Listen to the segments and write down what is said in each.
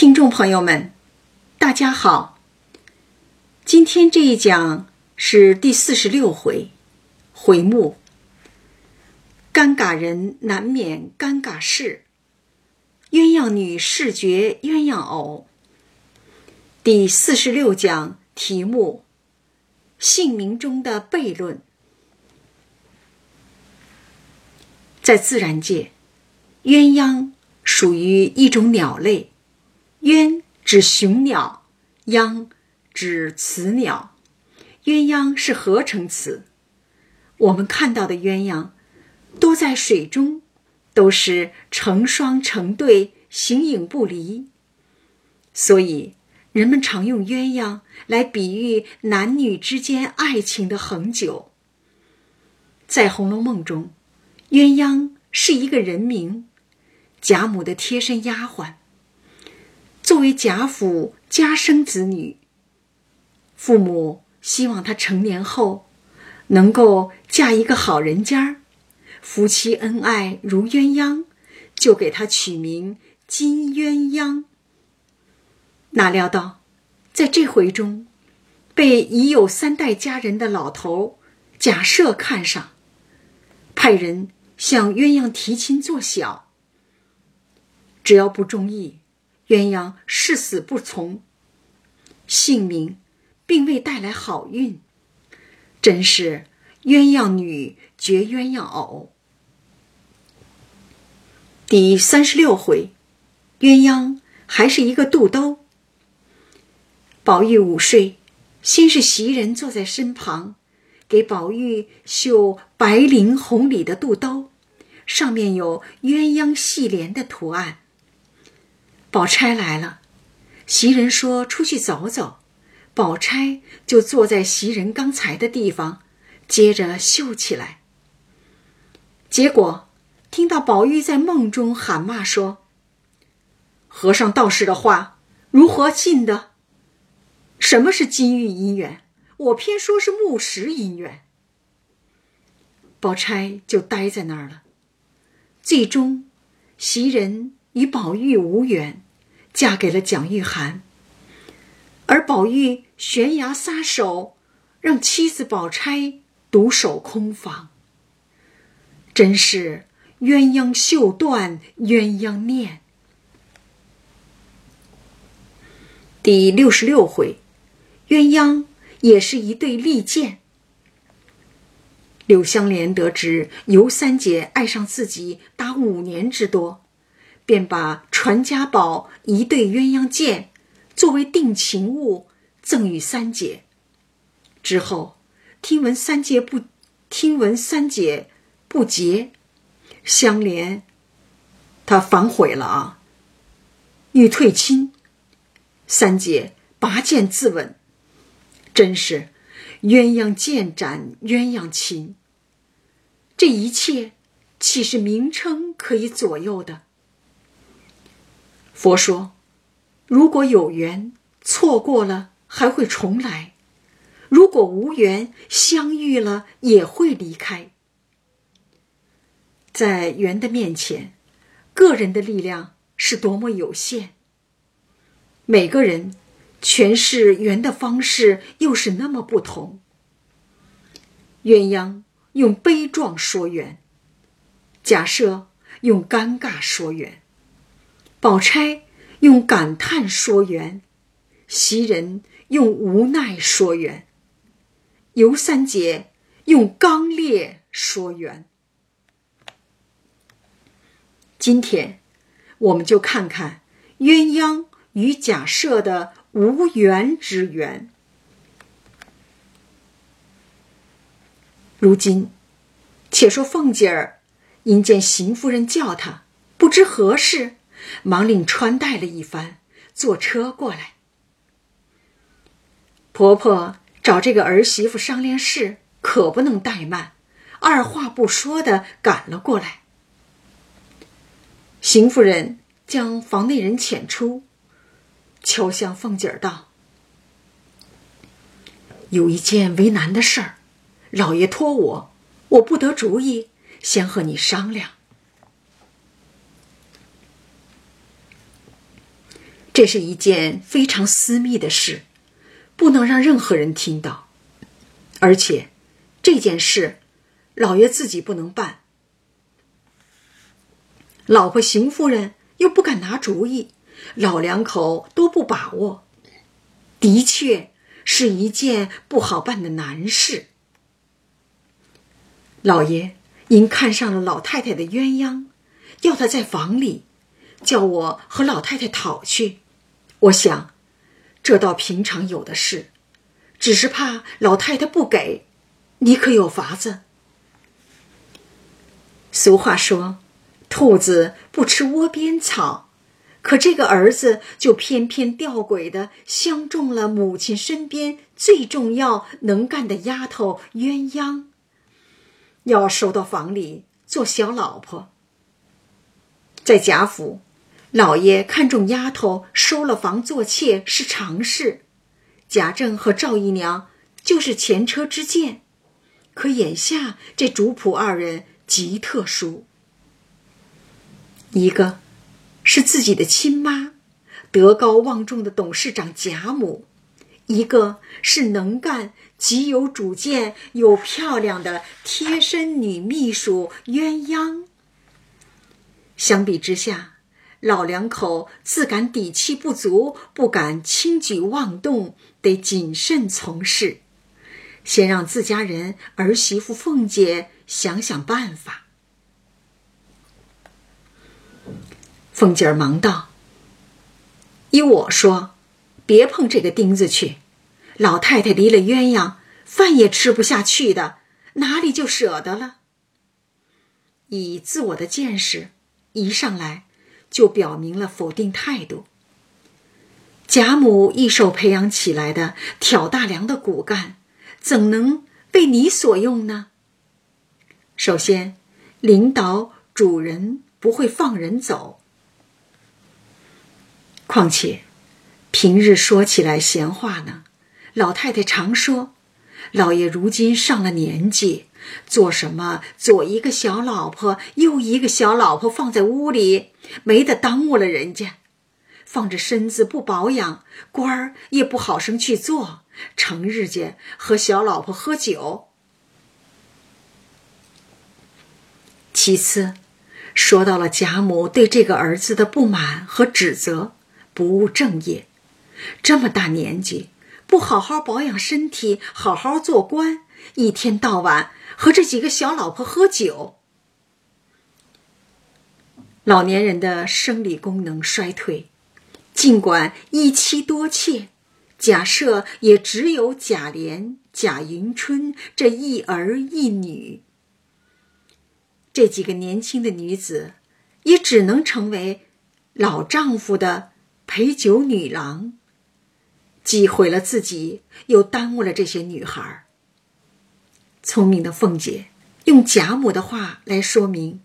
听众朋友们，大家好。今天这一讲是第四十六回，回目：尴尬人难免尴尬事，鸳鸯女视觉鸳鸯偶。第四十六讲题目：姓名中的悖论。在自然界，鸳鸯属于一种鸟类。鸳指雄鸟，鸯指雌鸟，鸳鸯是合成词。我们看到的鸳鸯，都在水中，都是成双成对，形影不离。所以，人们常用鸳鸯来比喻男女之间爱情的恒久。在《红楼梦》中，鸳鸯是一个人名，贾母的贴身丫鬟。作为贾府家生子女，父母希望她成年后能够嫁一个好人家夫妻恩爱如鸳鸯，就给她取名金鸳鸯。哪料到，在这回中，被已有三代佳人的老头贾赦看上，派人向鸳鸯提亲做小。只要不中意。鸳鸯誓死不从，姓名并未带来好运，真是鸳鸯女绝鸳鸯偶。第三十六回，鸳鸯还是一个肚兜。宝玉午睡，先是袭人坐在身旁，给宝玉绣白绫红里的肚兜，上面有鸳鸯戏莲的图案。宝钗来了，袭人说出去走走，宝钗就坐在袭人刚才的地方，接着绣起来。结果听到宝玉在梦中喊骂说：“和尚道士的话如何信的？什么是金玉姻缘？我偏说是木石姻缘。”宝钗就呆在那儿了。最终，袭人。与宝玉无缘，嫁给了蒋玉菡，而宝玉悬崖撒手，让妻子宝钗独守空房。真是鸳鸯绣断鸳鸯念。第六十六回，鸳鸯也是一对利剑。柳湘莲得知尤三姐爱上自己达五年之多。便把传家宝一对鸳鸯剑作为定情物赠与三姐。之后，听闻三姐不听闻三姐不结，相连，他反悔了啊，欲退亲。三姐拔剑自刎，真是鸳鸯剑斩鸳鸯琴。这一切岂是名称可以左右的？佛说：“如果有缘，错过了还会重来；如果无缘，相遇了也会离开。在缘的面前，个人的力量是多么有限。每个人诠释缘的方式又是那么不同。鸳鸯用悲壮说缘，假设用尴尬说缘。”宝钗用感叹说缘，袭人用无奈说缘，尤三姐用刚烈说缘。今天，我们就看看鸳鸯与贾赦的无缘之缘。如今，且说凤姐儿因见邢夫人叫她，不知何事。忙令穿戴了一番，坐车过来。婆婆找这个儿媳妇商量事，可不能怠慢，二话不说的赶了过来。邢夫人将房内人遣出，敲向凤姐儿道：“有一件为难的事儿，老爷托我，我不得主意，先和你商量。”这是一件非常私密的事，不能让任何人听到。而且，这件事，老爷自己不能办，老婆邢夫人又不敢拿主意，老两口都不把握，的确是一件不好办的难事。老爷因看上了老太太的鸳鸯，要她在房里。叫我和老太太讨去，我想，这倒平常有的事，只是怕老太太不给。你可有法子？俗话说，兔子不吃窝边草，可这个儿子就偏偏吊诡的相中了母亲身边最重要能干的丫头鸳鸯，要收到房里做小老婆，在贾府。老爷看中丫头收了房做妾是常事，贾政和赵姨娘就是前车之鉴。可眼下这主仆二人极特殊，一个是自己的亲妈，德高望重的董事长贾母；一个是能干、极有主见又漂亮的贴身女秘书鸳鸯。相比之下，老两口自感底气不足，不敢轻举妄动，得谨慎从事。先让自家人儿媳妇凤姐想想办法。凤姐儿忙道：“依我说，别碰这个钉子去。老太太离了鸳鸯，饭也吃不下去的，哪里就舍得了？以自我的见识，一上来。”就表明了否定态度。贾母一手培养起来的挑大梁的骨干，怎能为你所用呢？首先，领导主人不会放人走。况且，平日说起来闲话呢，老太太常说，老爷如今上了年纪。做什么？左一个小老婆，右一个小老婆放在屋里，没得耽误了人家。放着身子不保养，官儿也不好生去做，成日间和小老婆喝酒。其次，说到了贾母对这个儿子的不满和指责，不务正业，这么大年纪不好好保养身体，好好做官，一天到晚。和这几个小老婆喝酒，老年人的生理功能衰退，尽管一妻多妾，假设也只有贾琏、贾迎春这一儿一女，这几个年轻的女子，也只能成为老丈夫的陪酒女郎，既毁了自己，又耽误了这些女孩儿。聪明的凤姐用贾母的话来说明：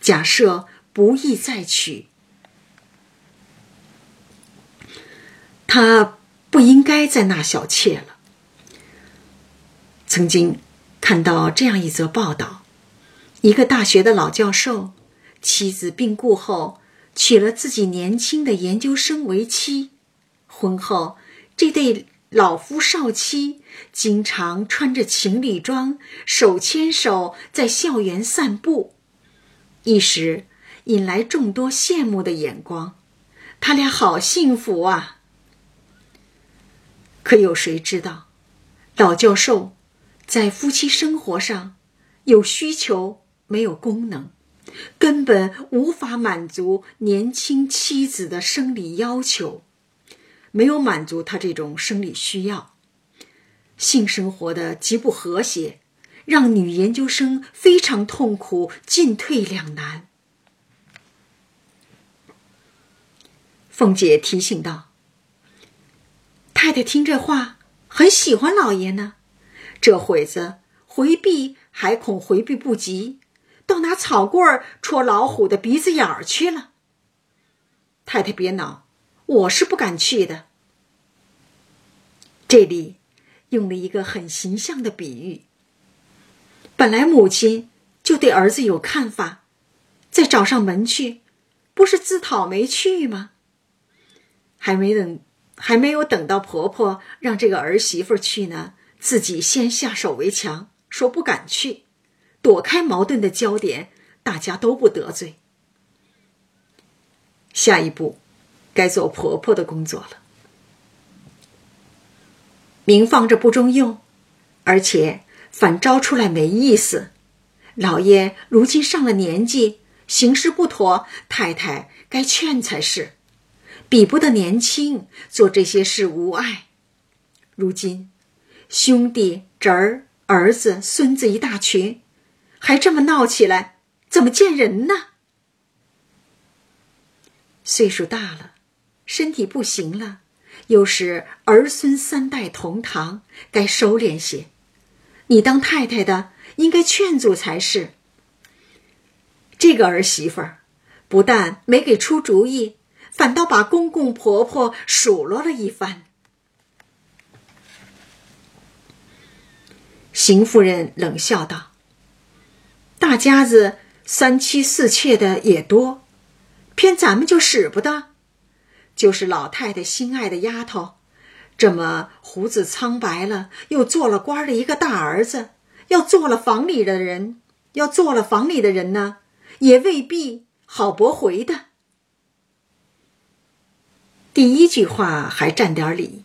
假设不宜再娶，他不应该再纳小妾了。曾经看到这样一则报道：一个大学的老教授，妻子病故后，娶了自己年轻的研究生为妻。婚后，这对。老夫少妻经常穿着情侣装，手牵手在校园散步，一时引来众多羡慕的眼光。他俩好幸福啊！可有谁知道，老教授在夫妻生活上有需求没有功能，根本无法满足年轻妻子的生理要求。没有满足他这种生理需要，性生活的极不和谐，让女研究生非常痛苦，进退两难。凤姐提醒道：“太太听这话，很喜欢老爷呢。这会子回避还恐回避不及，倒拿草棍戳老虎的鼻子眼儿去了。太太别恼。”我是不敢去的。这里用了一个很形象的比喻。本来母亲就对儿子有看法，再找上门去，不是自讨没趣吗？还没等，还没有等到婆婆让这个儿媳妇去呢，自己先下手为强，说不敢去，躲开矛盾的焦点，大家都不得罪。下一步，该做婆婆的工作了。明放着不中用，而且反招出来没意思。老爷如今上了年纪，行事不妥，太太该劝才是。比不得年轻，做这些事无碍。如今，兄弟、侄儿、儿子、孙子一大群，还这么闹起来，怎么见人呢？岁数大了，身体不行了，又是儿孙三代同堂，该收敛些。你当太太的，应该劝阻才是。这个儿媳妇儿，不但没给出主意。反倒把公公婆婆数落了一番。邢夫人冷笑道：“大家子三妻四妾的也多，偏咱们就使不得。就是老太太心爱的丫头，这么胡子苍白了，又做了官的一个大儿子，要做了房里的人，要做了房里的人呢，也未必好驳回的。”第一句话还占点理，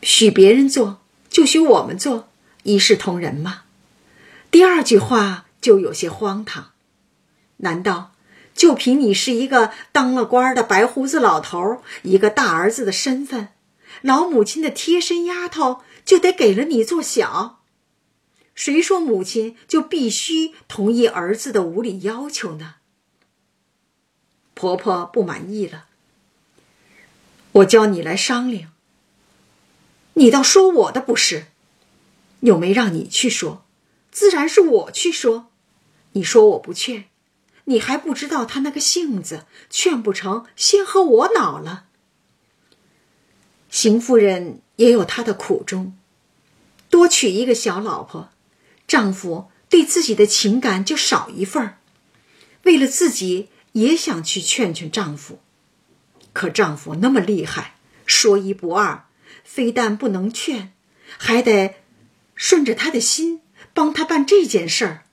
许别人做就许我们做，一视同仁嘛。第二句话就有些荒唐，难道就凭你是一个当了官的白胡子老头，一个大儿子的身份，老母亲的贴身丫头就得给了你做小？谁说母亲就必须同意儿子的无理要求呢？婆婆不满意了。我叫你来商量，你倒说我的不是，又没让你去说，自然是我去说。你说我不劝，你还不知道他那个性子，劝不成，先和我恼了。邢夫人也有她的苦衷，多娶一个小老婆，丈夫对自己的情感就少一份儿。为了自己，也想去劝劝丈夫。可丈夫那么厉害，说一不二，非但不能劝，还得顺着他的心帮他办这件事儿，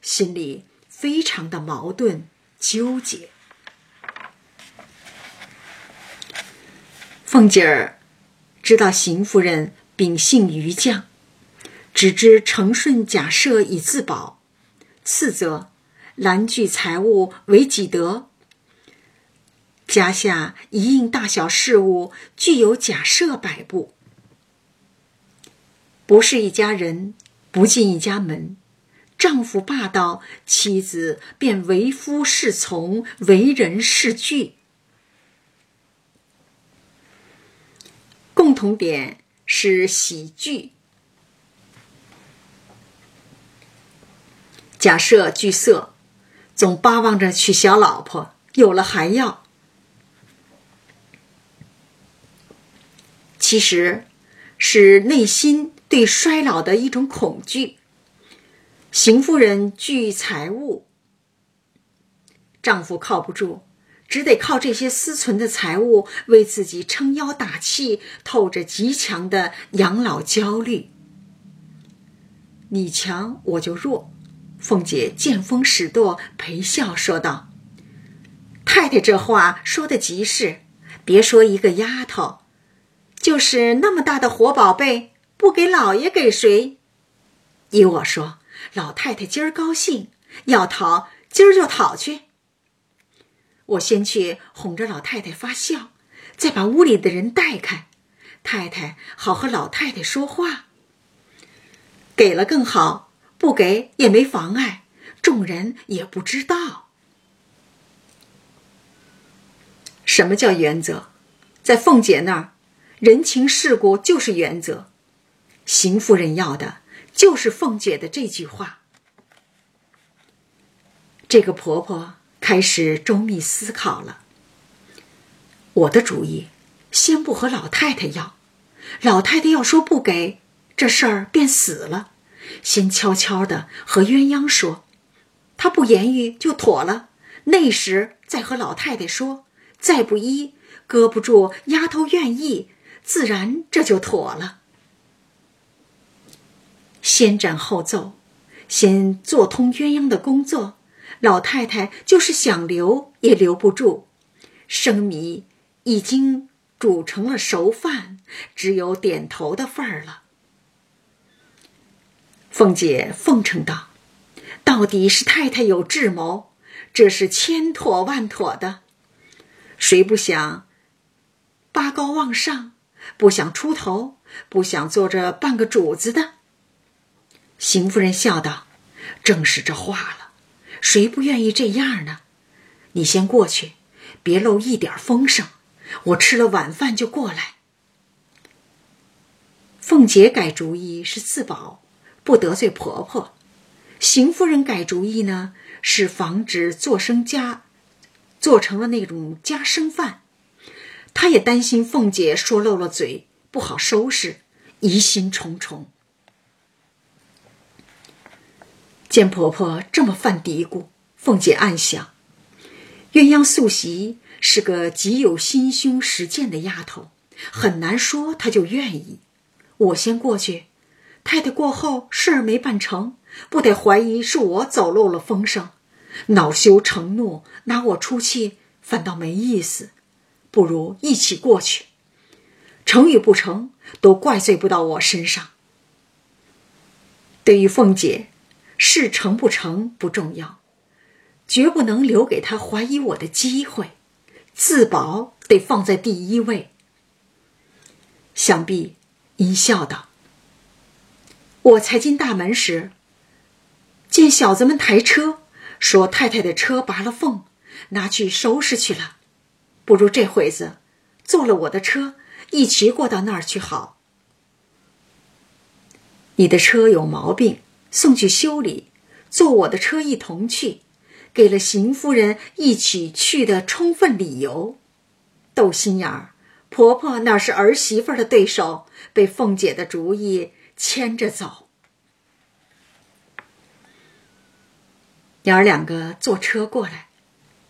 心里非常的矛盾纠结。凤姐儿知道邢夫人秉性愚犟，只知承顺假设以自保，次则揽聚财物为己得。家下一应大小事务，具有假设摆布，不是一家人，不进一家门。丈夫霸道，妻子便为夫是从，为人是惧。共同点是喜剧。假设惧色，总巴望着娶小老婆，有了还要。其实，是内心对衰老的一种恐惧。邢夫人聚财物，丈夫靠不住，只得靠这些私存的财物为自己撑腰打气，透着极强的养老焦虑。你强我就弱，凤姐见风使舵，陪笑说道：“太太这话说的极是，别说一个丫头。”就是那么大的活宝贝，不给老爷给谁？依我说，老太太今儿高兴，要讨今儿就讨去。我先去哄着老太太发笑，再把屋里的人带开，太太好和老太太说话。给了更好，不给也没妨碍，众人也不知道。什么叫原则？在凤姐那儿。人情世故就是原则，邢夫人要的就是凤姐的这句话。这个婆婆开始周密思考了。我的主意，先不和老太太要，老太太要说不给，这事儿便死了。先悄悄的和鸳鸯说，她不言语就妥了。那时再和老太太说，再不依。搁不住丫头愿意，自然这就妥了。先斩后奏，先做通鸳鸯的工作。老太太就是想留也留不住，生米已经煮成了熟饭，只有点头的份儿了。凤姐奉承道：“到底是太太有智谋，这是千妥万妥的。谁不想拔高望上，不想出头，不想做这半个主子的？”邢夫人笑道：“正是这话了。”谁不愿意这样呢？你先过去，别露一点风声。我吃了晚饭就过来。凤姐改主意是自保，不得罪婆婆；邢夫人改主意呢，是防止做生家，做成了那种家生饭。她也担心凤姐说漏了嘴，不好收拾，疑心重重。见婆婆这么犯嘀咕，凤姐暗想：鸳鸯素习是个极有心胸实践的丫头，很难说她就愿意。我先过去，太太过后事儿没办成，不得怀疑是我走漏了风声，恼羞成怒，拿我出气，反倒没意思。不如一起过去，成与不成，都怪罪不到我身上。对于凤姐。事成不成不重要，绝不能留给他怀疑我的机会，自保得放在第一位。想必阴笑道：“我才进大门时，见小子们抬车，说太太的车拔了缝，拿去收拾去了。不如这会子坐了我的车，一起过到那儿去好。你的车有毛病。”送去修理，坐我的车一同去，给了邢夫人一起去的充分理由。斗心眼儿，婆婆哪是儿媳妇的对手？被凤姐的主意牵着走。娘儿两个坐车过来，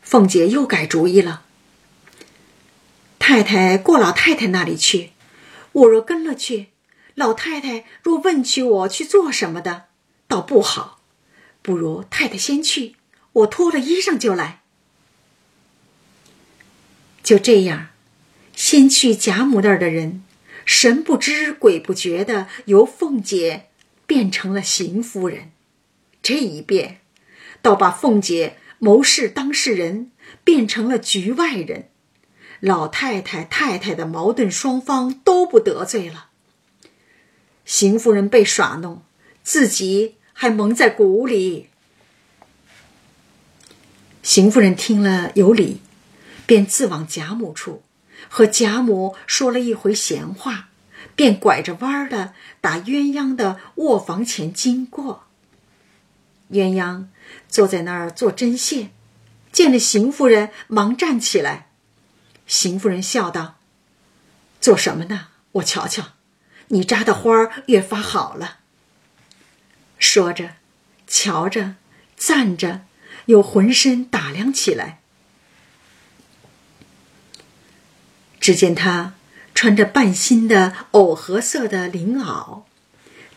凤姐又改主意了。太太过老太太那里去，我若跟了去，老太太若问起我去做什么的。倒不好，不如太太先去，我脱了衣裳就来。就这样，先去贾母那儿的人，神不知鬼不觉的由凤姐变成了邢夫人。这一变，倒把凤姐谋事当事人变成了局外人，老太太太太的矛盾双方都不得罪了。邢夫人被耍弄。自己还蒙在鼓里。邢夫人听了有理，便自往贾母处，和贾母说了一回闲话，便拐着弯儿的打鸳鸯的卧房前经过。鸳鸯坐在那儿做针线，见了邢夫人，忙站起来。邢夫人笑道：“做什么呢？我瞧瞧，你扎的花儿越发好了。”说着，瞧着，站着，又浑身打量起来。只见她穿着半新的藕荷色的绫袄，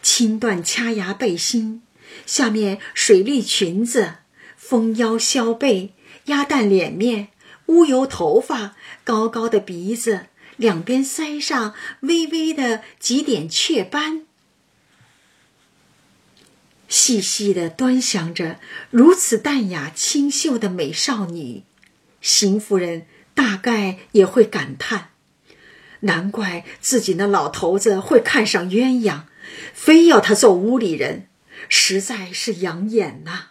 青缎掐牙背心，下面水绿裙子，丰腰削背，鸭蛋脸面，乌油头发，高高的鼻子，两边腮上微微的几点雀斑。细细的端详着如此淡雅清秀的美少女，邢夫人大概也会感叹：难怪自己那老头子会看上鸳鸯，非要她做屋里人，实在是养眼呐。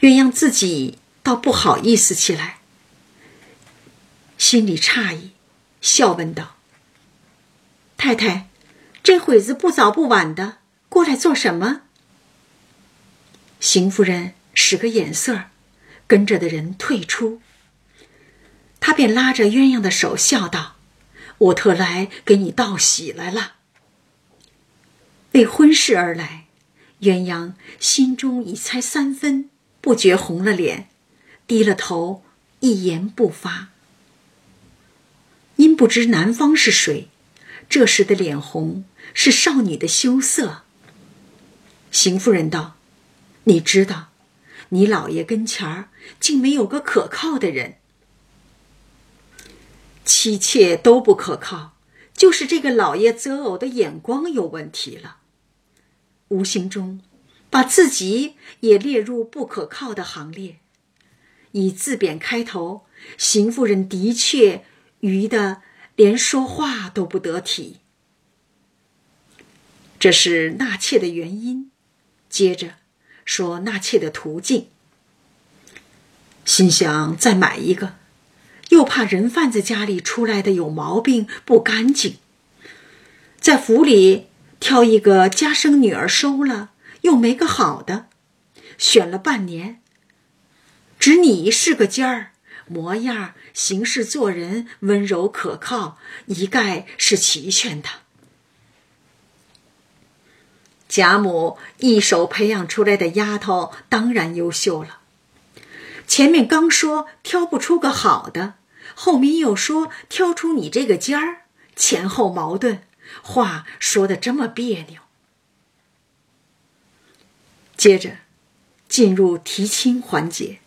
鸳鸯自己倒不好意思起来，心里诧异，笑问道。太太，这会子不早不晚的过来做什么？邢夫人使个眼色，跟着的人退出。他便拉着鸳鸯的手笑道：“我特来给你道喜来了。”为婚事而来，鸳鸯心中已猜三分，不觉红了脸，低了头，一言不发。因不知男方是谁，这时的脸红是少女的羞涩。邢夫人道：“你知道，你老爷跟前儿竟没有个可靠的人，妻妾都不可靠，就是这个老爷择偶的眼光有问题了。无形中，把自己也列入不可靠的行列。以自贬开头，邢夫人的确。”愚的连说话都不得体，这是纳妾的原因。接着说纳妾的途径，心想再买一个，又怕人贩子家里出来的有毛病不干净，在府里挑一个家生女儿收了，又没个好的，选了半年，只你是个尖儿。模样、行事、做人温柔可靠，一概是齐全的。贾母一手培养出来的丫头当然优秀了。前面刚说挑不出个好的，后面又说挑出你这个尖儿，前后矛盾，话说的这么别扭。接着进入提亲环节。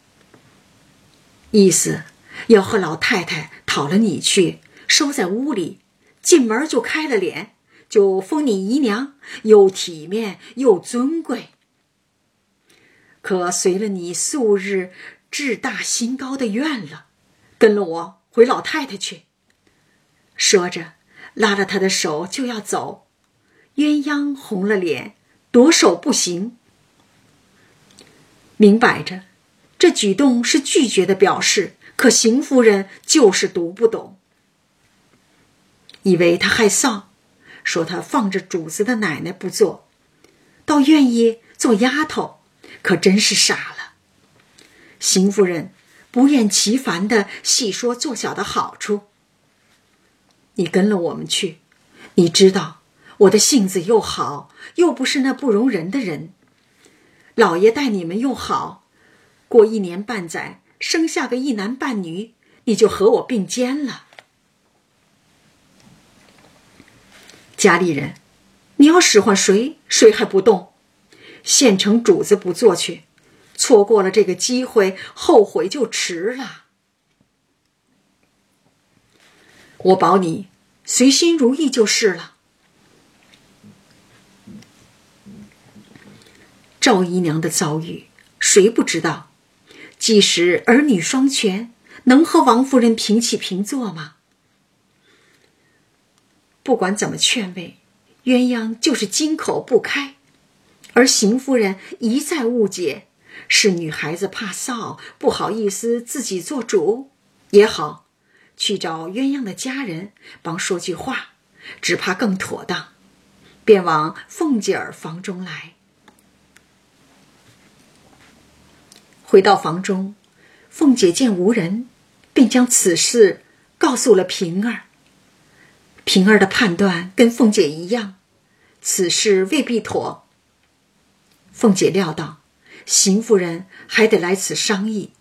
意思要和老太太讨了你去，收在屋里，进门就开了脸，就封你姨娘，又体面又尊贵。可随了你素日志大心高的愿了，跟了我回老太太去。说着，拉着他的手就要走，鸳鸯红了脸，夺手不行，明摆着。这举动是拒绝的表示，可邢夫人就是读不懂，以为他害臊，说他放着主子的奶奶不做，倒愿意做丫头，可真是傻了。邢夫人不厌其烦的细说做小的好处。你跟了我们去，你知道我的性子又好，又不是那不容人的人，老爷待你们又好。过一年半载，生下个一男半女，你就和我并肩了。家里人，你要使唤谁，谁还不动？现成主子不做去，错过了这个机会，后悔就迟了。我保你随心如意就是了。赵姨娘的遭遇，谁不知道？即使儿女双全，能和王夫人平起平坐吗？不管怎么劝慰，鸳鸯就是金口不开，而邢夫人一再误解，是女孩子怕臊，不好意思自己做主，也好去找鸳鸯的家人帮说句话，只怕更妥当，便往凤姐儿房中来。回到房中，凤姐见无人，便将此事告诉了平儿。平儿的判断跟凤姐一样，此事未必妥。凤姐料到邢夫人还得来此商议，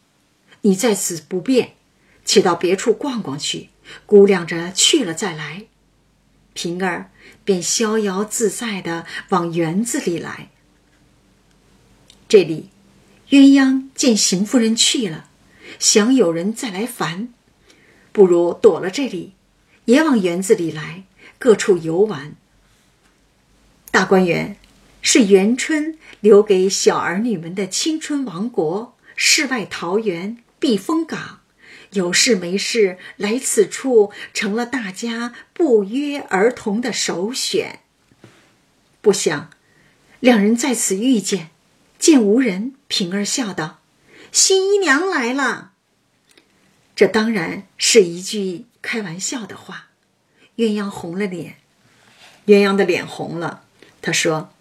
你在此不便，且到别处逛逛去，估量着去了再来。平儿便逍遥自在的往园子里来。这里。鸳鸯见邢夫人去了，想有人再来烦，不如躲了这里，也往园子里来，各处游玩。大观园是元春留给小儿女们的青春王国，世外桃源、避风港，有事没事来此处，成了大家不约而同的首选。不想，两人在此遇见。见无人，平儿笑道：“新姨娘来了。”这当然是一句开玩笑的话。鸳鸯红了脸，鸳鸯的脸红了。他说：“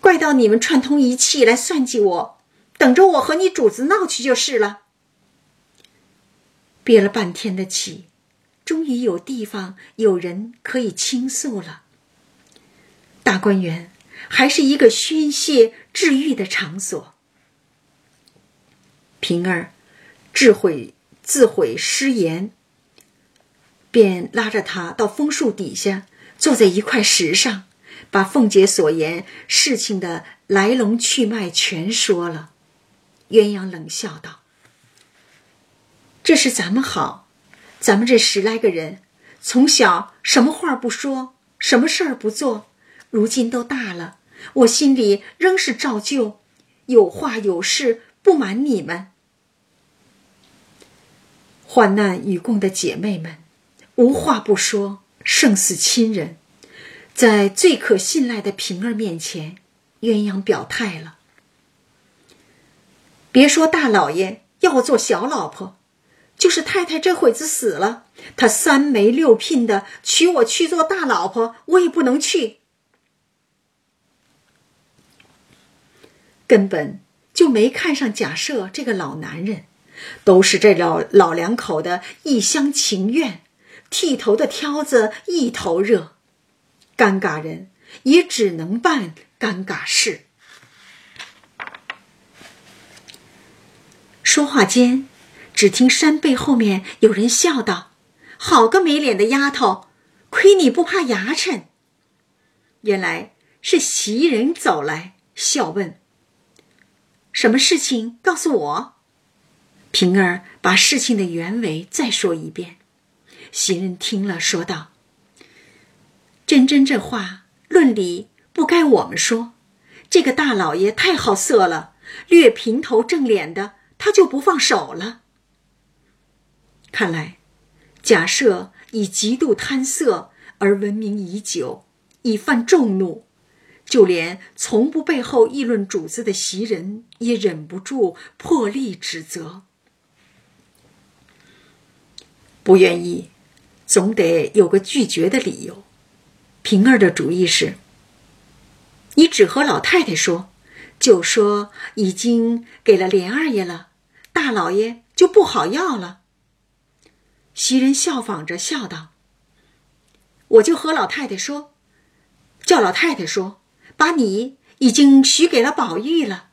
怪到你们串通一气来算计我，等着我和你主子闹去就是了。”憋了半天的气，终于有地方有人可以倾诉了。大观园。还是一个宣泄治愈的场所。平儿自悔自悔失言，便拉着他到枫树底下，坐在一块石上，把凤姐所言事情的来龙去脉全说了。鸳鸯冷笑道：“这是咱们好，咱们这十来个人，从小什么话不说，什么事儿不做，如今都大了，我心里仍是照旧，有话有事不瞒你们。”患难与共的姐妹们，无话不说，胜似亲人。在最可信赖的平儿面前，鸳鸯表态了。别说大老爷要我做小老婆，就是太太这会子死了，他三媒六聘的娶我去做大老婆，我也不能去。根本就没看上贾赦这个老男人。都是这老老两口的一厢情愿，剃头的挑子一头热，尴尬人也只能办尴尬事。说话间，只听山背后面有人笑道：“好个没脸的丫头，亏你不怕牙碜！”原来是袭人走来，笑问：“什么事情？告诉我。”平儿把事情的原委再说一遍，袭人听了，说道：“真真这话论理不该我们说，这个大老爷太好色了，略平头正脸的他就不放手了。看来假设以极度贪色而闻名已久，已犯众怒，就连从不背后议论主子的袭人也忍不住破例指责。”不愿意，总得有个拒绝的理由。平儿的主意是：你只和老太太说，就说已经给了莲二爷了，大老爷就不好要了。袭人效仿着笑道：“我就和老太太说，叫老太太说，把你已经许给了宝玉了，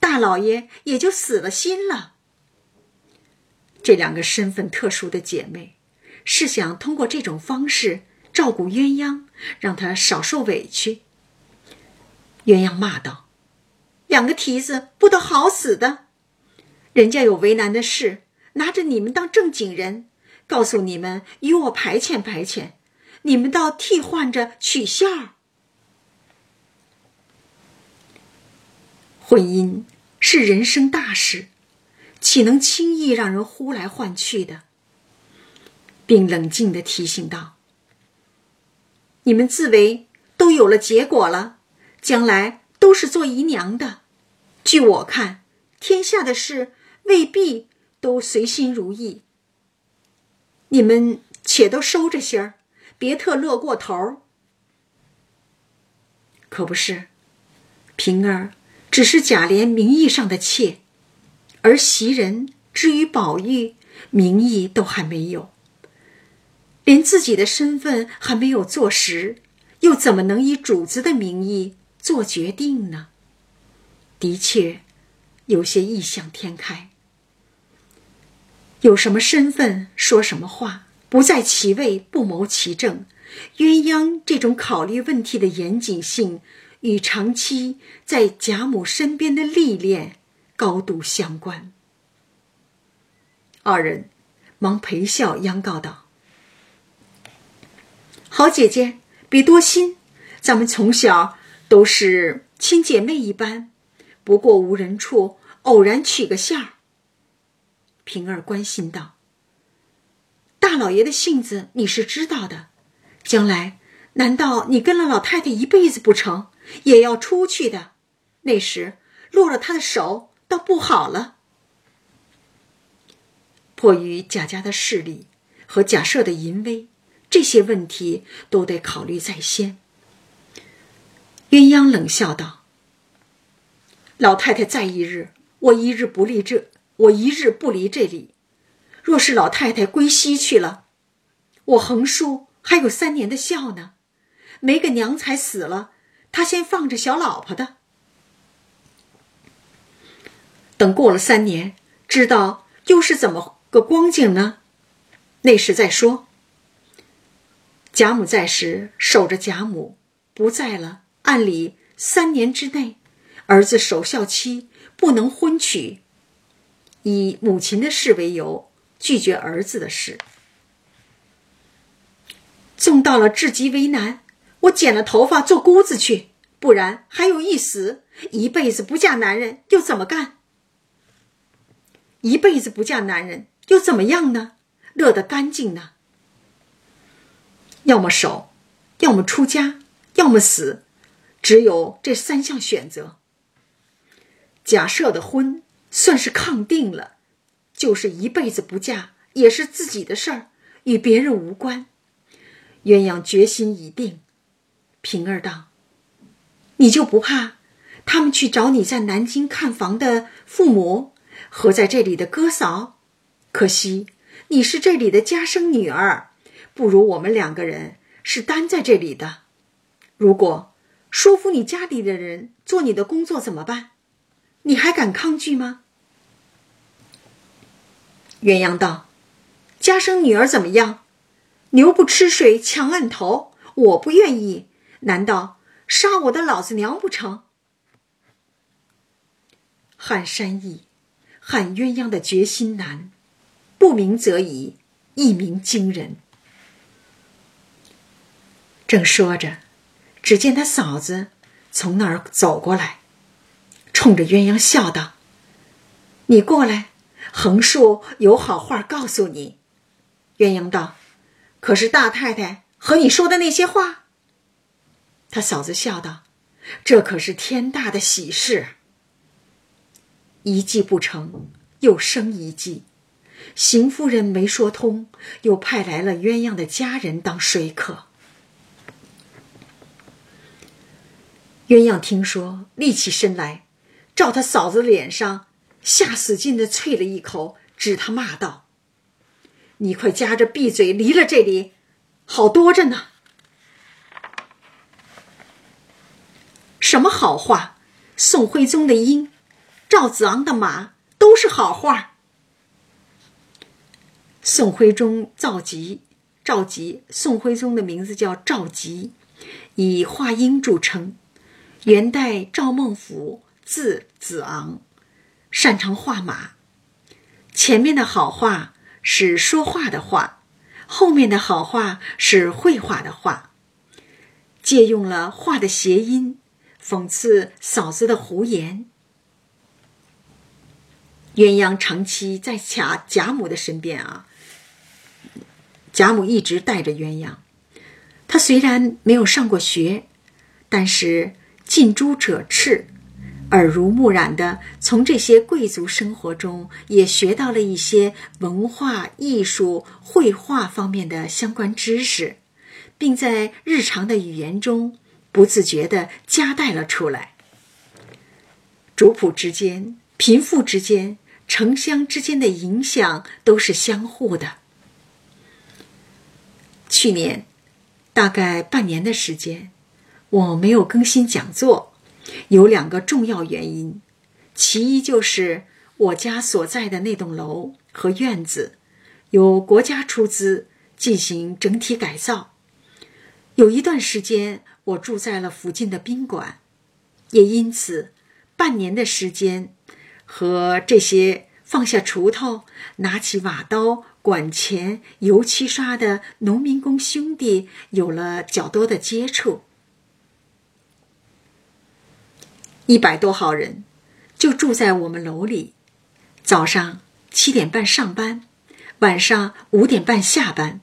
大老爷也就死了心了。”这两个身份特殊的姐妹，是想通过这种方式照顾鸳鸯，让她少受委屈。鸳鸯骂道：“两个蹄子不得好死的！人家有为难的事，拿着你们当正经人，告诉你们与我排遣排遣，你们倒替换着取笑。婚姻是人生大事。”岂能轻易让人呼来唤去的？并冷静的提醒道：“你们自为都有了结果了，将来都是做姨娘的。据我看，天下的事未必都随心如意。你们且都收着心儿，别特乐过头。可不是，平儿只是贾琏名义上的妾。”而袭人至于宝玉，名义都还没有，连自己的身份还没有坐实，又怎么能以主子的名义做决定呢？的确，有些异想天开。有什么身份说什么话，不在其位不谋其政。鸳鸯这种考虑问题的严谨性，与长期在贾母身边的历练。高度相关。二人忙陪笑央告道：“好姐姐，别多心，咱们从小都是亲姐妹一般，不过无人处，偶然取个笑。”平儿关心道：“大老爷的性子你是知道的，将来难道你跟了老太太一辈子不成？也要出去的，那时落了他的手。”倒不好了。迫于贾家的势力和贾赦的淫威，这些问题都得考虑在先。鸳鸯冷笑道：“老太太在一日，我一日不离这，我一日不离这里。若是老太太归西去了，我横竖还有三年的孝呢。没个娘才死了，他先放着小老婆的。”等过了三年，知道又是怎么个光景呢？那时再说。贾母在时，守着贾母；不在了，按理三年之内，儿子守孝期不能婚娶，以母亲的事为由，拒绝儿子的事。纵到了至极为难，我剪了头发做姑子去，不然还有一死，一辈子不嫁男人又怎么干？一辈子不嫁男人又怎么样呢？乐得干净呢？要么守，要么出家，要么死，只有这三项选择。假设的婚算是抗定了，就是一辈子不嫁也是自己的事儿，与别人无关。鸳鸯决心已定，平儿道：“你就不怕他们去找你在南京看房的父母和在这里的哥嫂？可惜你是这里的家生女儿，不如我们两个人是单在这里的。如果说服你家里的人做你的工作怎么办？你还敢抗拒吗？”鸳鸯道：“家生女儿怎么样？”牛不吃水强按头，我不愿意，难道杀我的老子娘不成？撼山易，撼鸳鸯的决心难，不鸣则已，一鸣惊人。正说着，只见他嫂子从那儿走过来，冲着鸳鸯笑道：“你过来，横竖有好话告诉你。”鸳鸯道。可是大太太和你说的那些话，他嫂子笑道：“这可是天大的喜事。一计不成，又生一计。邢夫人没说通，又派来了鸳鸯的家人当说客。鸳鸯听说，立起身来，照他嫂子脸上下死劲的啐了一口，指他骂道。你快夹着闭嘴，离了这里，好多着呢。什么好话？宋徽宗的鹰，赵子昂的马，都是好话。宋徽宗赵佶，赵佶，宋徽宗的名字叫赵佶，以画鹰著称。元代赵孟俯，字子昂，擅长画马。前面的好话。是说话的话，后面的好话是绘画的画，借用了画的谐音，讽刺嫂子的胡言。鸳鸯长期在贾贾母的身边啊，贾母一直带着鸳鸯。他虽然没有上过学，但是近朱者赤。耳濡目染的，从这些贵族生活中也学到了一些文化艺术、绘画方面的相关知识，并在日常的语言中不自觉地夹带了出来。主仆之间、贫富之间、城乡之间的影响都是相互的。去年，大概半年的时间，我没有更新讲座。有两个重要原因，其一就是我家所在的那栋楼和院子，由国家出资进行整体改造。有一段时间，我住在了附近的宾馆，也因此，半年的时间，和这些放下锄头、拿起瓦刀、管钳、油漆刷的农民工兄弟有了较多的接触。一百多号人，就住在我们楼里。早上七点半上班，晚上五点半下班，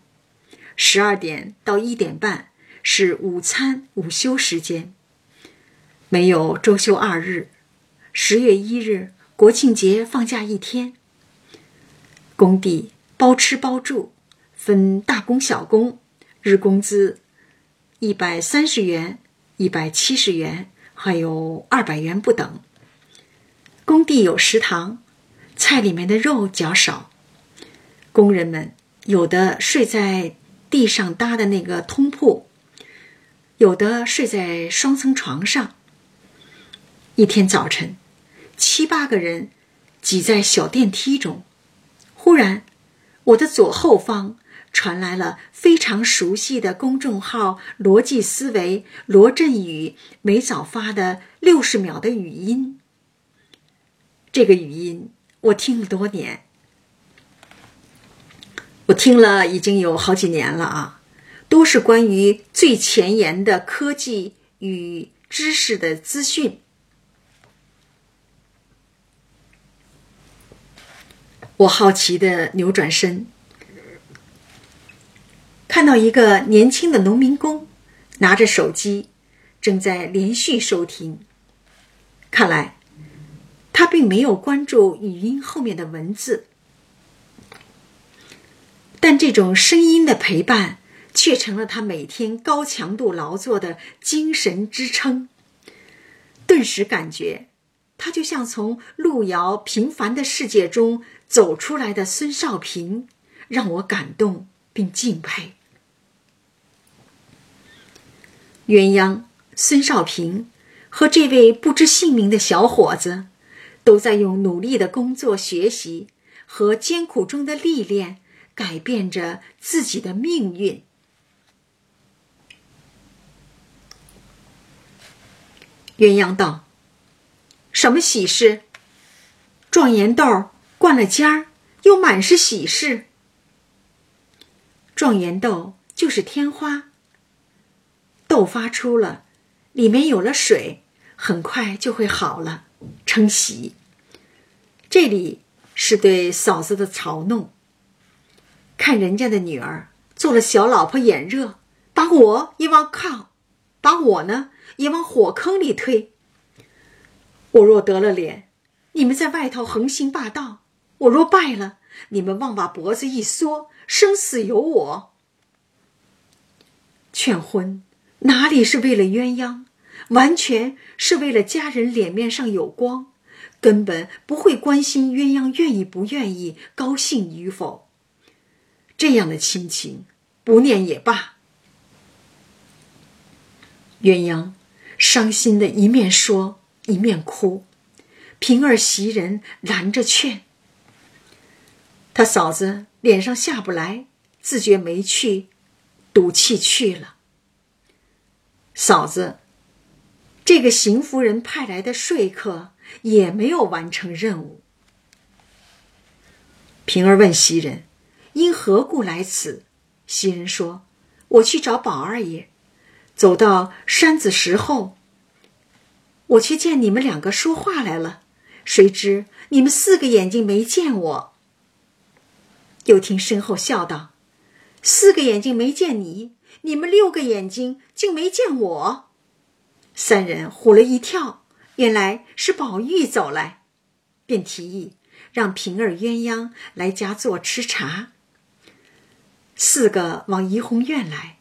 十二点到一点半是午餐午休时间。没有周休二日，十月一日国庆节放假一天。工地包吃包住，分大工小工，日工资一百三十元，一百七十元。还有二百元不等。工地有食堂，菜里面的肉较少。工人们有的睡在地上搭的那个通铺，有的睡在双层床上。一天早晨，七八个人挤在小电梯中，忽然，我的左后方传来了非常熟悉的公众号“逻辑思维”罗振宇每早发的六十秒的语音。这个语音我听了多年，我听了已经有好几年了啊，都是关于最前沿的科技与知识的资讯。我好奇的扭转身，看到一个年轻的农民工拿着手机，正在连续收听。看来他并没有关注语音后面的文字，但这种声音的陪伴却成了他每天高强度劳作的精神支撑。顿时感觉，他就像从路遥平凡的世界中。走出来的孙少平让我感动并敬佩。鸳鸯孙少平和这位不知姓名的小伙子，都在用努力的工作、学习和艰苦中的历练，改变着自己的命运。鸳鸯道：“什么喜事？状元豆。”灌了尖儿，又满是喜事。状元豆就是天花，豆发出了，里面有了水，很快就会好了，称喜。这里是对嫂子的嘲弄。看人家的女儿做了小老婆眼热，把我也往炕，把我呢也往火坑里推。我若得了脸，你们在外头横行霸道。我若败了，你们望把脖子一缩，生死由我。劝婚哪里是为了鸳鸯，完全是为了家人脸面上有光，根本不会关心鸳鸯愿意不愿意，高兴与否。这样的亲情，不念也罢。鸳鸯伤心的一面说一面哭，平儿袭人拦着劝。他嫂子脸上下不来，自觉没趣，赌气去了。嫂子，这个邢夫人派来的说客也没有完成任务。平儿问袭人：“因何故来此？”袭人说：“我去找宝二爷，走到山子石后，我却见你们两个说话来了，谁知你们四个眼睛没见我。”又听身后笑道：“四个眼睛没见你，你们六个眼睛竟没见我。”三人唬了一跳，原来是宝玉走来，便提议让平儿鸳鸯来家坐吃茶。四个往怡红院来，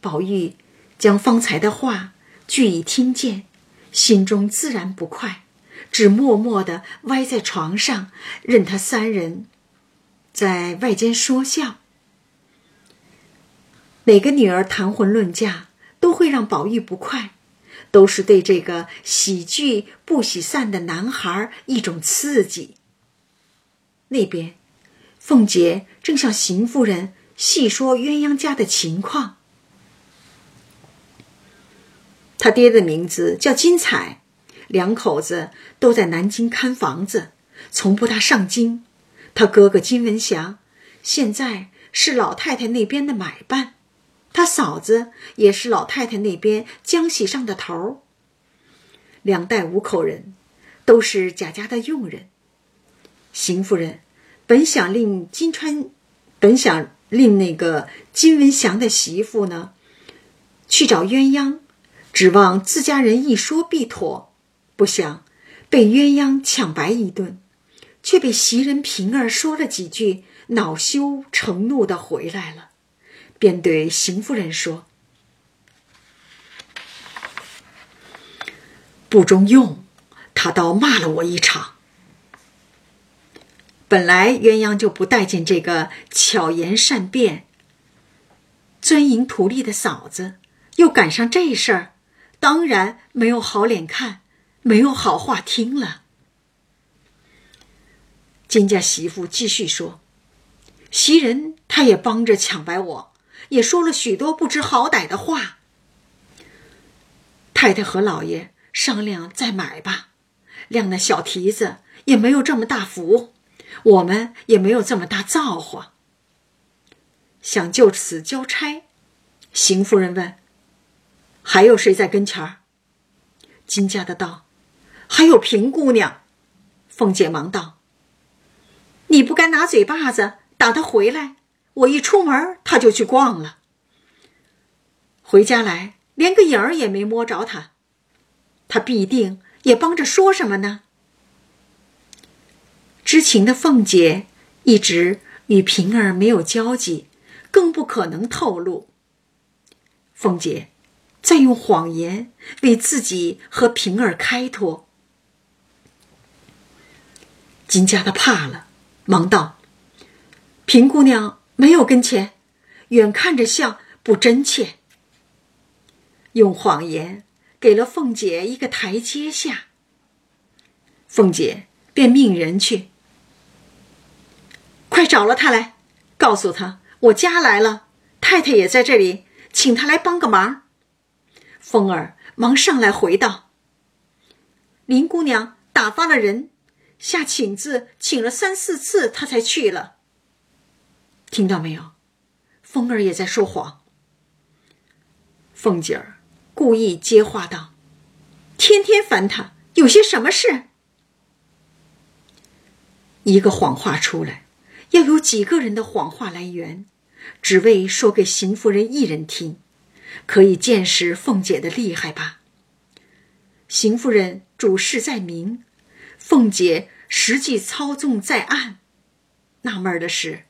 宝玉将方才的话俱已听见，心中自然不快，只默默的歪在床上，任他三人。在外间说笑，每个女儿谈婚论嫁都会让宝玉不快，都是对这个喜聚不喜散的男孩一种刺激。那边，凤姐正向邢夫人细说鸳鸯家的情况。他爹的名字叫金彩，两口子都在南京看房子，从不大上京。他哥哥金文祥，现在是老太太那边的买办，他嫂子也是老太太那边江喜上的头儿。两代五口人，都是贾家的佣人。邢夫人本想令金川，本想令那个金文祥的媳妇呢，去找鸳鸯，指望自家人一说必妥，不想被鸳鸯抢白一顿。却被袭人平儿说了几句，恼羞成怒的回来了，便对邢夫人说：“不中用，他倒骂了我一场。本来鸳鸯就不待见这个巧言善辩、钻营图利的嫂子，又赶上这事儿，当然没有好脸看，没有好话听了。”金家媳妇继续说：“袭人她也帮着抢白我，也说了许多不知好歹的话。太太和老爷商量再买吧，亮那小蹄子也没有这么大福，我们也没有这么大造化。想就此交差。”邢夫人问：“还有谁在跟前儿？”金家的道：“还有平姑娘。”凤姐忙道。你不该拿嘴巴子打他回来，我一出门他就去逛了。回家来连个影儿也没摸着他，他必定也帮着说什么呢？知情的凤姐一直与平儿没有交集，更不可能透露。凤姐在用谎言为自己和平儿开脱，金家的怕了。忙道：“平姑娘没有跟前，远看着像不真切。用谎言给了凤姐一个台阶下。凤姐便命人去，快找了他来，告诉他我家来了，太太也在这里，请他来帮个忙。”凤儿忙上来回道：“林姑娘打发了人。”下请字，请了三四次，她才去了。听到没有？凤儿也在说谎。凤姐儿故意接话道：“天天烦他，有些什么事？”一个谎话出来，要有几个人的谎话来圆，只为说给邢夫人一人听，可以见识凤姐的厉害吧？邢夫人主事在明。凤姐实际操纵在暗，纳闷的是，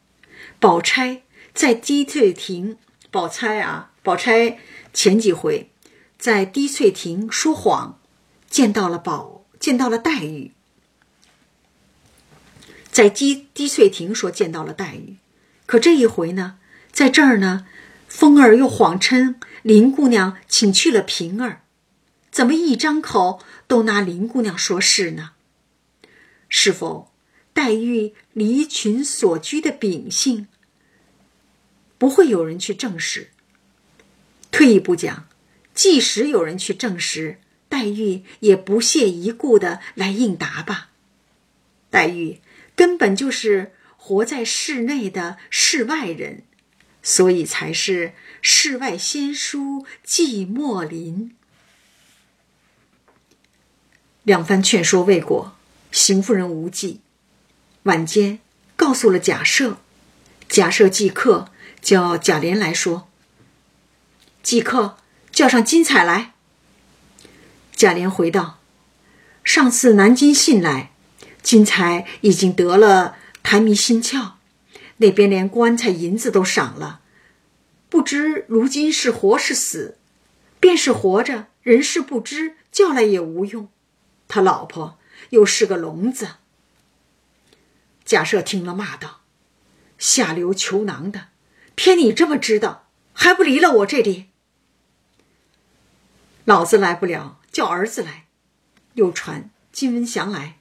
宝钗在滴翠亭，宝钗啊，宝钗前几回在滴翠亭说谎，见到了宝，见到了黛玉，在滴滴翠亭说见到了黛玉，可这一回呢，在这儿呢，风儿又谎称林姑娘请去了平儿，怎么一张口都拿林姑娘说事呢？是否黛玉离群所居的秉性，不会有人去证实？退一步讲，即使有人去证实，黛玉也不屑一顾的来应答吧。黛玉根本就是活在室内的室外人，所以才是世外仙姝寂寞林。两番劝说未果。邢夫人无忌，晚间告诉了贾赦，贾赦即刻叫贾琏来说。即刻叫上金彩来。贾琏回道：“上次南京信来，金彩已经得了痰迷心窍，那边连棺材银子都赏了，不知如今是活是死。便是活着，人事不知，叫来也无用。他老婆。”又是个聋子。贾赦听了，骂道：“下流求囊的，偏你这么知道，还不离了我这里？老子来不了，叫儿子来。又传金文祥来，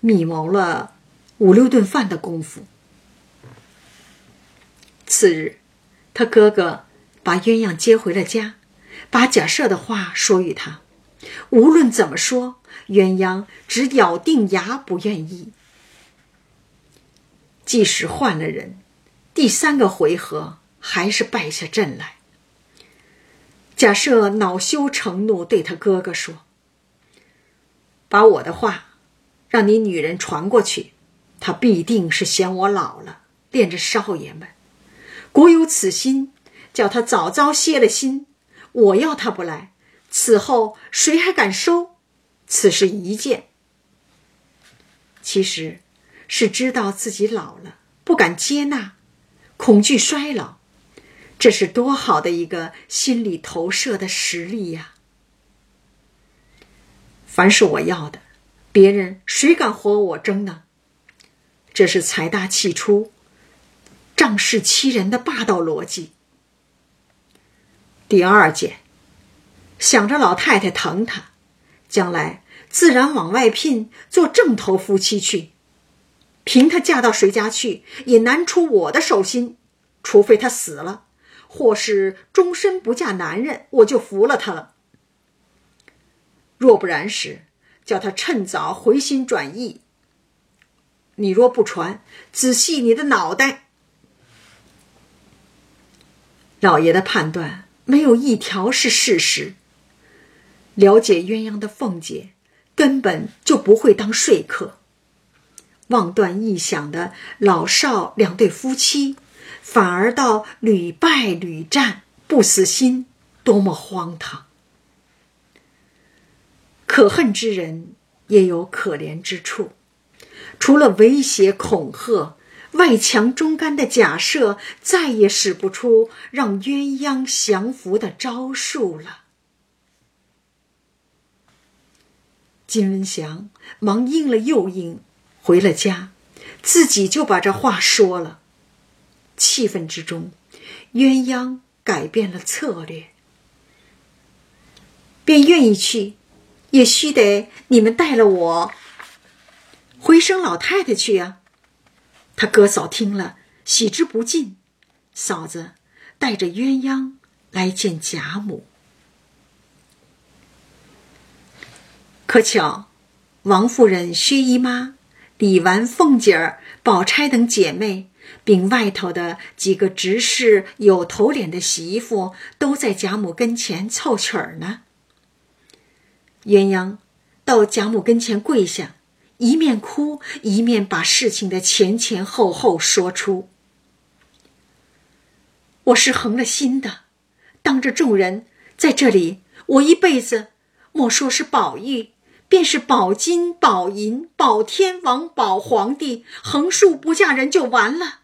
密谋了五六顿饭的功夫。次日，他哥哥把鸳鸯接回了家，把贾赦的话说与他。无论怎么说。鸳鸯只咬定牙不愿意。即使换了人，第三个回合还是败下阵来。贾赦恼羞成怒，对他哥哥说：“把我的话让你女人传过去，她必定是嫌我老了，恋着少爷们。国有此心，叫他早早歇了心。我要他不来，此后谁还敢收？”此事一件，其实是知道自己老了，不敢接纳，恐惧衰老，这是多好的一个心理投射的实力呀！凡是我要的，别人谁敢和我争呢？这是财大气粗、仗势欺人的霸道逻辑。第二件，想着老太太疼他。将来自然往外聘做正头夫妻去。凭她嫁到谁家去，也难出我的手心，除非她死了，或是终身不嫁男人，我就服了她了。若不然时，叫她趁早回心转意。你若不传，仔细你的脑袋。老爷的判断没有一条是事实。了解鸳鸯的凤姐，根本就不会当说客。妄断臆想的老少两对夫妻，反而到屡败屡战，不死心，多么荒唐！可恨之人也有可怜之处，除了威胁恐吓、外强中干的假设，再也使不出让鸳鸯降服的招数了。金文祥忙应了又应，回了家，自己就把这话说了。气愤之中，鸳鸯改变了策略，便愿意去，也须得你们带了我回生老太太去呀。他哥嫂听了，喜之不尽。嫂子带着鸳鸯来见贾母。可巧，王夫人、薛姨妈、李纨、凤姐儿、宝钗等姐妹，并外头的几个执事、有头脸的媳妇，都在贾母跟前凑曲儿呢。鸳鸯到贾母跟前跪下，一面哭，一面把事情的前前后后说出。我是横了心的，当着众人在这里，我一辈子莫说是宝玉。便是保金、保银、保天王、保皇帝，横竖不嫁人就完了。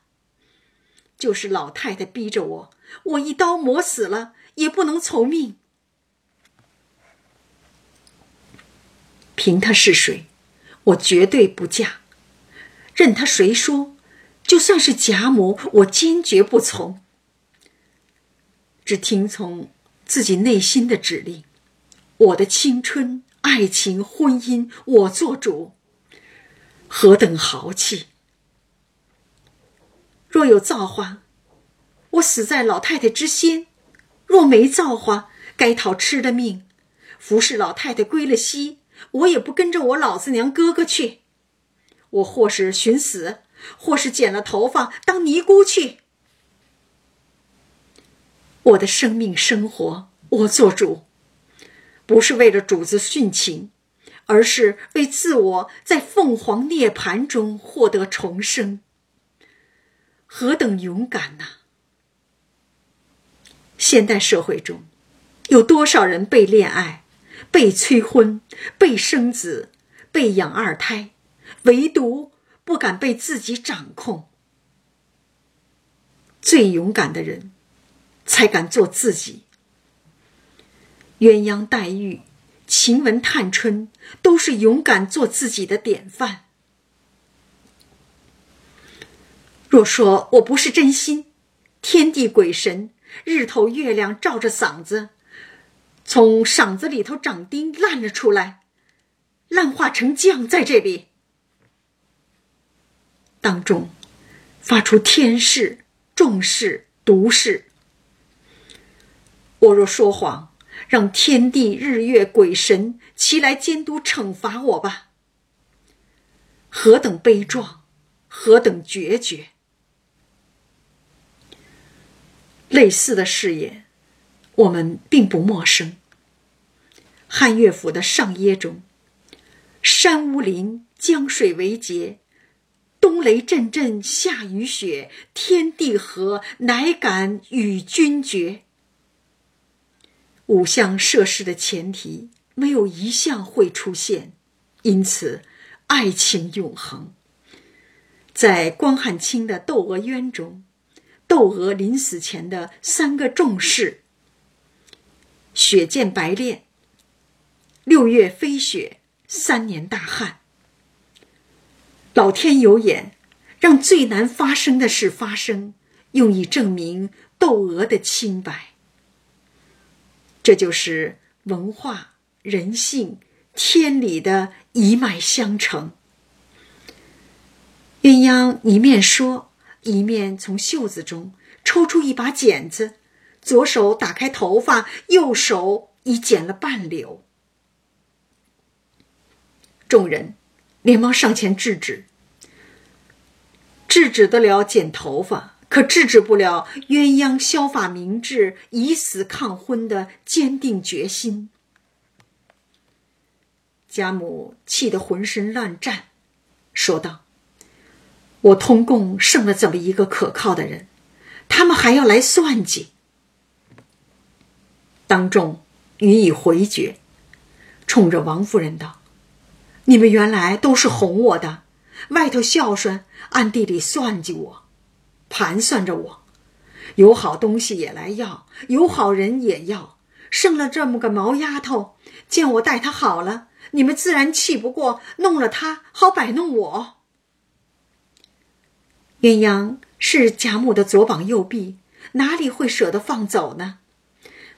就是老太太逼着我，我一刀磨死了也不能从命。凭他是谁，我绝对不嫁。任他谁说，就算是贾母，我坚决不从。只听从自己内心的指令，我的青春。爱情婚姻，我做主，何等豪气！若有造化，我死在老太太之先；若没造化，该讨吃的命。服侍老太太归了西，我也不跟着我老子娘哥哥去。我或是寻死，或是剪了头发当尼姑去。我的生命生活，我做主。不是为了主子殉情，而是为自我在凤凰涅槃中获得重生。何等勇敢呐！现代社会中，有多少人被恋爱、被催婚、被生子、被养二胎，唯独不敢被自己掌控。最勇敢的人，才敢做自己。鸳鸯、黛玉、晴雯、探春都是勇敢做自己的典范。若说我不是真心，天地鬼神、日头月亮照着嗓子，从嗓子里头长钉烂了出来，烂化成酱在这里，当中发出天誓、众誓、毒誓。我若说谎。让天地日月鬼神齐来监督惩罚我吧！何等悲壮，何等决绝！类似的誓言，我们并不陌生。汉乐府的上耶中：“山无陵，江水为竭，冬雷阵阵，夏雨雪，天地合，乃敢与君绝。”五项设施的前提没有一项会出现，因此爱情永恒。在关汉卿的《窦娥冤》中，窦娥临死前的三个重誓：雪见白练，六月飞雪，三年大旱。老天有眼，让最难发生的事发生，用以证明窦娥的清白。这就是文化、人性、天理的一脉相承。鸳鸯一面说，一面从袖子中抽出一把剪子，左手打开头发，右手已剪了半绺。众人连忙上前制止，制止得了剪头发，可制止不了鸳鸯削发明志、以死抗婚的坚定决心。贾母气得浑身乱颤，说道：“我通共剩了这么一个可靠的人，他们还要来算计。”当众予以回绝，冲着王夫人道。你们原来都是哄我的，外头孝顺，暗地里算计我，盘算着我，有好东西也来要，有好人也要，生了这么个毛丫头，见我待她好了，你们自然气不过，弄了她，好摆弄我。鸳鸯是贾母的左膀右臂，哪里会舍得放走呢？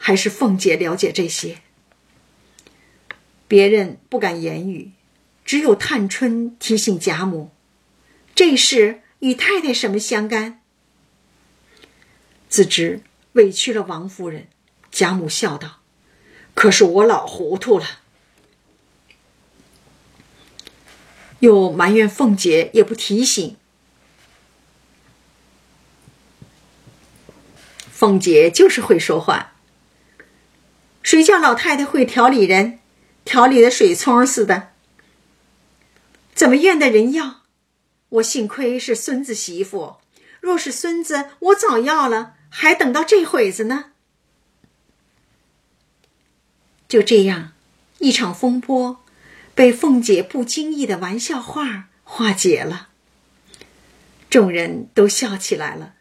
还是凤姐了解这些，别人不敢言语。只有探春提醒贾母：“这事与太太什么相干？”自知委屈了王夫人，贾母笑道：“可是我老糊涂了。”又埋怨凤姐也不提醒。凤姐就是会说话，谁叫老太太会调理人，调理的水葱似的。怎么怨的人要？我幸亏是孙子媳妇，若是孙子，我早要了，还等到这会子呢。就这样，一场风波被凤姐不经意的玩笑话化解了。众人都笑起来了，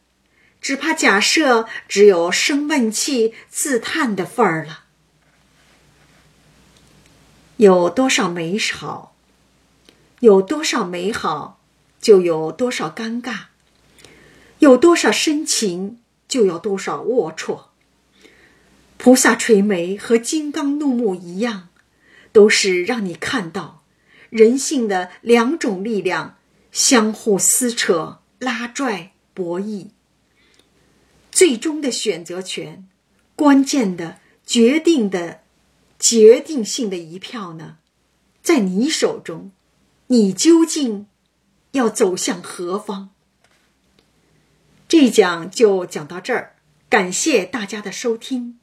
只怕假设只有生闷气、自叹的份儿了。有多少美好？有多少美好，就有多少尴尬；有多少深情，就有多少龌龊。菩萨垂眉和金刚怒目一样，都是让你看到人性的两种力量相互撕扯、拉拽、博弈。最终的选择权，关键的、决定的、决定性的一票呢，在你手中。你究竟要走向何方？这一讲就讲到这儿，感谢大家的收听。